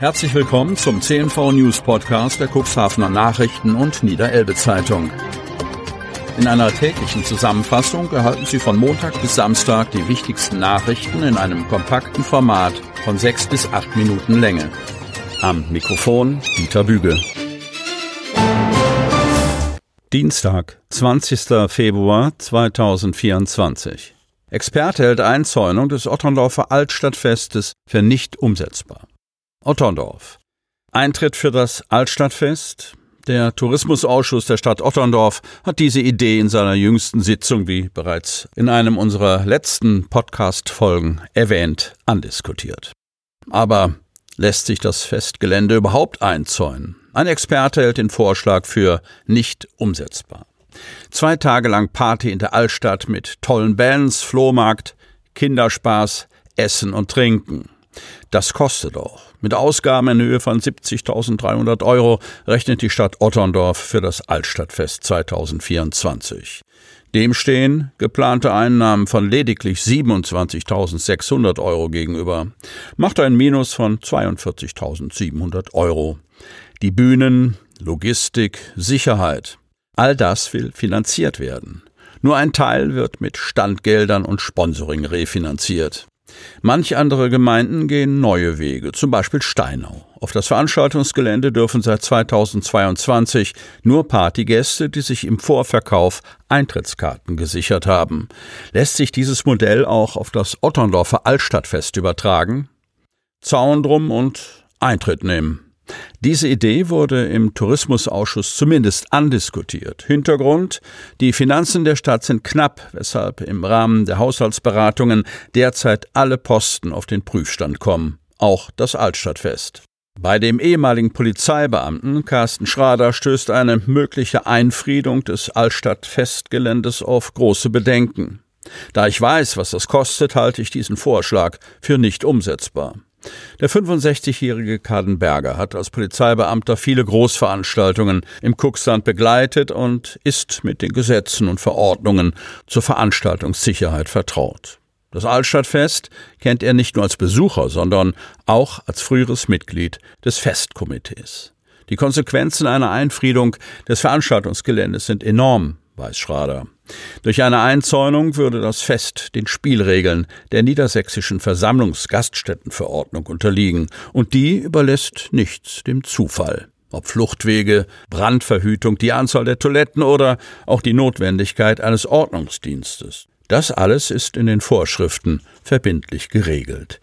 Herzlich willkommen zum CNV News Podcast der Cuxhavener Nachrichten und Niederelbe Zeitung. In einer täglichen Zusammenfassung erhalten Sie von Montag bis Samstag die wichtigsten Nachrichten in einem kompakten Format von sechs bis acht Minuten Länge. Am Mikrofon Dieter Bügel. Dienstag, 20. Februar 2024. Experte hält Einzäunung des Otterndorfer Altstadtfestes für nicht umsetzbar. Otterndorf. Eintritt für das Altstadtfest. Der Tourismusausschuss der Stadt Otterndorf hat diese Idee in seiner jüngsten Sitzung, wie bereits in einem unserer letzten Podcast-Folgen erwähnt, andiskutiert. Aber lässt sich das Festgelände überhaupt einzäunen? Ein Experte hält den Vorschlag für nicht umsetzbar. Zwei Tage lang Party in der Altstadt mit tollen Bands, Flohmarkt, Kinderspaß, Essen und Trinken. Das kostet auch. Mit Ausgaben in Höhe von 70.300 Euro rechnet die Stadt Otterndorf für das Altstadtfest 2024. Dem stehen geplante Einnahmen von lediglich 27.600 Euro gegenüber, macht ein Minus von 42.700 Euro. Die Bühnen, Logistik, Sicherheit, all das will finanziert werden. Nur ein Teil wird mit Standgeldern und Sponsoring refinanziert. Manch andere Gemeinden gehen neue Wege, zum Beispiel Steinau. Auf das Veranstaltungsgelände dürfen seit 2022 nur Partygäste, die sich im Vorverkauf Eintrittskarten gesichert haben. Lässt sich dieses Modell auch auf das Otterndorfer Altstadtfest übertragen? Zaun drum und Eintritt nehmen. Diese Idee wurde im Tourismusausschuss zumindest andiskutiert. Hintergrund Die Finanzen der Stadt sind knapp, weshalb im Rahmen der Haushaltsberatungen derzeit alle Posten auf den Prüfstand kommen, auch das Altstadtfest. Bei dem ehemaligen Polizeibeamten Carsten Schrader stößt eine mögliche Einfriedung des Altstadtfestgeländes auf große Bedenken. Da ich weiß, was das kostet, halte ich diesen Vorschlag für nicht umsetzbar. Der 65-jährige Kadenberger hat als Polizeibeamter viele Großveranstaltungen im Kuxland begleitet und ist mit den Gesetzen und Verordnungen zur Veranstaltungssicherheit vertraut. Das Altstadtfest kennt er nicht nur als Besucher, sondern auch als früheres Mitglied des Festkomitees. Die Konsequenzen einer Einfriedung des Veranstaltungsgeländes sind enorm, weiß Schrader. Durch eine Einzäunung würde das Fest den Spielregeln der niedersächsischen Versammlungsgaststättenverordnung unterliegen, und die überlässt nichts dem Zufall. Ob Fluchtwege, Brandverhütung, die Anzahl der Toiletten oder auch die Notwendigkeit eines Ordnungsdienstes. Das alles ist in den Vorschriften verbindlich geregelt.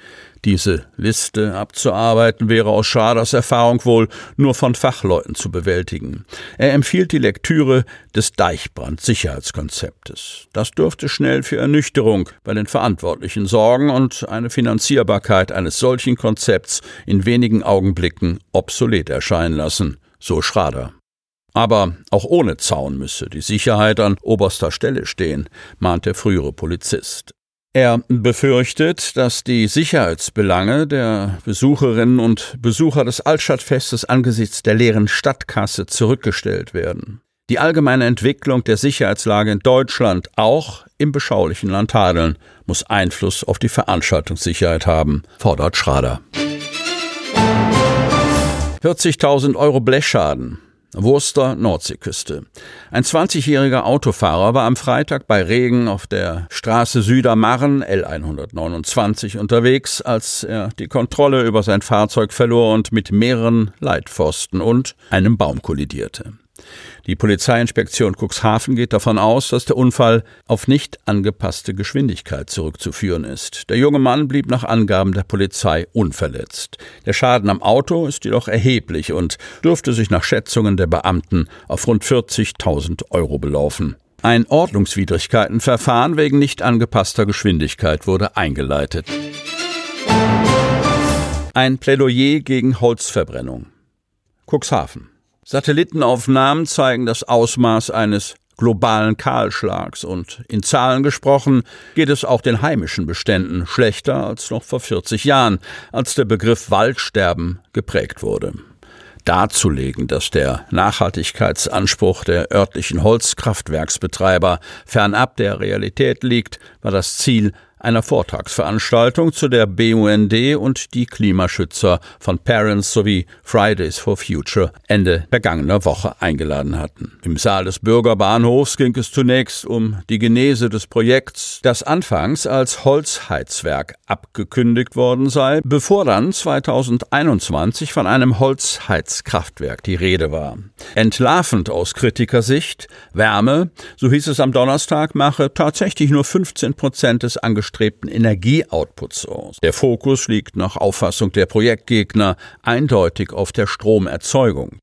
Diese Liste abzuarbeiten wäre aus Schaders Erfahrung wohl nur von Fachleuten zu bewältigen. Er empfiehlt die Lektüre des Deichbrand-Sicherheitskonzeptes. Das dürfte schnell für Ernüchterung bei den Verantwortlichen sorgen und eine Finanzierbarkeit eines solchen Konzepts in wenigen Augenblicken obsolet erscheinen lassen, so Schrader. Aber auch ohne Zaun müsse die Sicherheit an oberster Stelle stehen, mahnt der frühere Polizist. Er befürchtet, dass die Sicherheitsbelange der Besucherinnen und Besucher des Altstadtfestes angesichts der leeren Stadtkasse zurückgestellt werden. Die allgemeine Entwicklung der Sicherheitslage in Deutschland, auch im beschaulichen Land Hadeln, muss Einfluss auf die Veranstaltungssicherheit haben, fordert Schrader. 40.000 Euro Blechschaden. Wurster Nordseeküste. Ein 20-jähriger Autofahrer war am Freitag bei Regen auf der Straße Südermarren L129 unterwegs, als er die Kontrolle über sein Fahrzeug verlor und mit mehreren Leitpfosten und einem Baum kollidierte. Die Polizeiinspektion Cuxhaven geht davon aus, dass der Unfall auf nicht angepasste Geschwindigkeit zurückzuführen ist. Der junge Mann blieb nach Angaben der Polizei unverletzt. Der Schaden am Auto ist jedoch erheblich und dürfte sich nach Schätzungen der Beamten auf rund 40.000 Euro belaufen. Ein Ordnungswidrigkeitenverfahren wegen nicht angepasster Geschwindigkeit wurde eingeleitet. Ein Plädoyer gegen Holzverbrennung. Cuxhaven. Satellitenaufnahmen zeigen das Ausmaß eines globalen Kahlschlags und in Zahlen gesprochen geht es auch den heimischen Beständen schlechter als noch vor 40 Jahren, als der Begriff Waldsterben geprägt wurde. Darzulegen, dass der Nachhaltigkeitsanspruch der örtlichen Holzkraftwerksbetreiber fernab der Realität liegt, war das Ziel einer Vortragsveranstaltung, zu der BUND und die Klimaschützer von Parents sowie Fridays for Future Ende vergangener Woche eingeladen hatten. Im Saal des Bürgerbahnhofs ging es zunächst um die Genese des Projekts, das anfangs als Holzheizwerk abgekündigt worden sei, bevor dann 2021 von einem Holzheizkraftwerk die Rede war. Entlarvend aus Kritikersicht, Wärme, so hieß es am Donnerstag, mache tatsächlich nur 15 Prozent des Angestellten angestrebten Energieoutputs aus. Der Fokus liegt nach Auffassung der Projektgegner eindeutig auf der Stromerzeugung.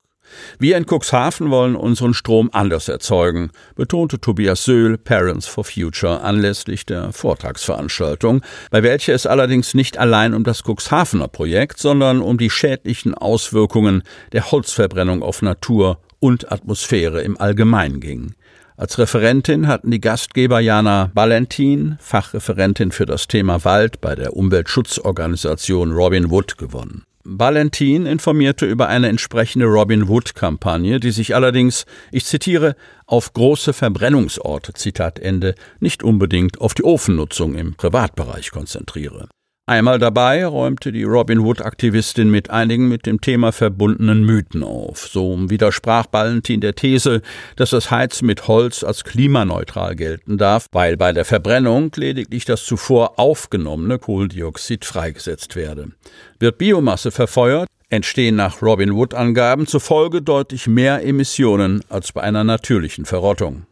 Wir in Cuxhaven wollen unseren Strom anders erzeugen, betonte Tobias Söhl, Parents for Future, anlässlich der Vortragsveranstaltung, bei welcher es allerdings nicht allein um das Cuxhavener Projekt, sondern um die schädlichen Auswirkungen der Holzverbrennung auf Natur und Atmosphäre im Allgemeinen ging. Als Referentin hatten die Gastgeber Jana Valentin, Fachreferentin für das Thema Wald bei der Umweltschutzorganisation Robin Wood, gewonnen. Valentin informierte über eine entsprechende Robin Wood-Kampagne, die sich allerdings, ich zitiere, auf große Verbrennungsorte, Zitat Ende, nicht unbedingt auf die Ofennutzung im Privatbereich konzentriere. Einmal dabei räumte die Robin Hood-Aktivistin mit einigen mit dem Thema verbundenen Mythen auf. So widersprach Valentin der These, dass das Heizen mit Holz als klimaneutral gelten darf, weil bei der Verbrennung lediglich das zuvor aufgenommene Kohlendioxid freigesetzt werde. Wird Biomasse verfeuert, entstehen nach Robin Wood-Angaben zufolge deutlich mehr Emissionen als bei einer natürlichen Verrottung.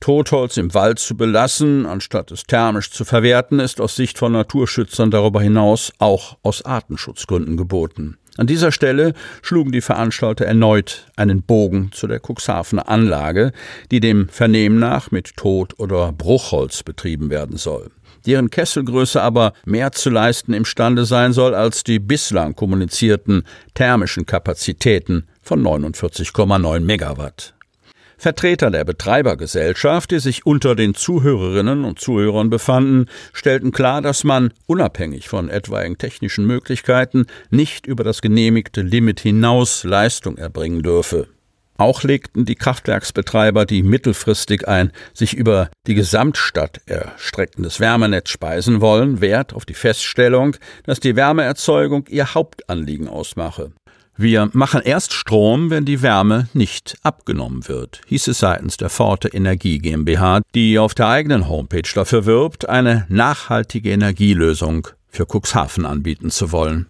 Totholz im Wald zu belassen, anstatt es thermisch zu verwerten, ist aus Sicht von Naturschützern darüber hinaus auch aus Artenschutzgründen geboten. An dieser Stelle schlugen die Veranstalter erneut einen Bogen zu der Cuxhavener Anlage, die dem Vernehmen nach mit Tot- oder Bruchholz betrieben werden soll deren Kesselgröße aber mehr zu leisten imstande sein soll als die bislang kommunizierten thermischen Kapazitäten von 49,9 Megawatt. Vertreter der Betreibergesellschaft, die sich unter den Zuhörerinnen und Zuhörern befanden, stellten klar, dass man, unabhängig von etwaigen technischen Möglichkeiten, nicht über das genehmigte Limit hinaus Leistung erbringen dürfe. Auch legten die Kraftwerksbetreiber, die mittelfristig ein sich über die Gesamtstadt erstreckendes Wärmenetz speisen wollen, Wert auf die Feststellung, dass die Wärmeerzeugung ihr Hauptanliegen ausmache. Wir machen erst Strom, wenn die Wärme nicht abgenommen wird, hieß es seitens der Forte Energie GmbH, die auf der eigenen Homepage dafür wirbt, eine nachhaltige Energielösung für Cuxhaven anbieten zu wollen.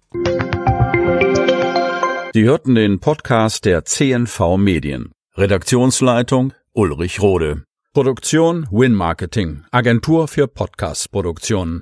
Sie hörten den Podcast der CNV Medien. Redaktionsleitung Ulrich Rode. Produktion Win Marketing, Agentur für Podcast-Produktionen.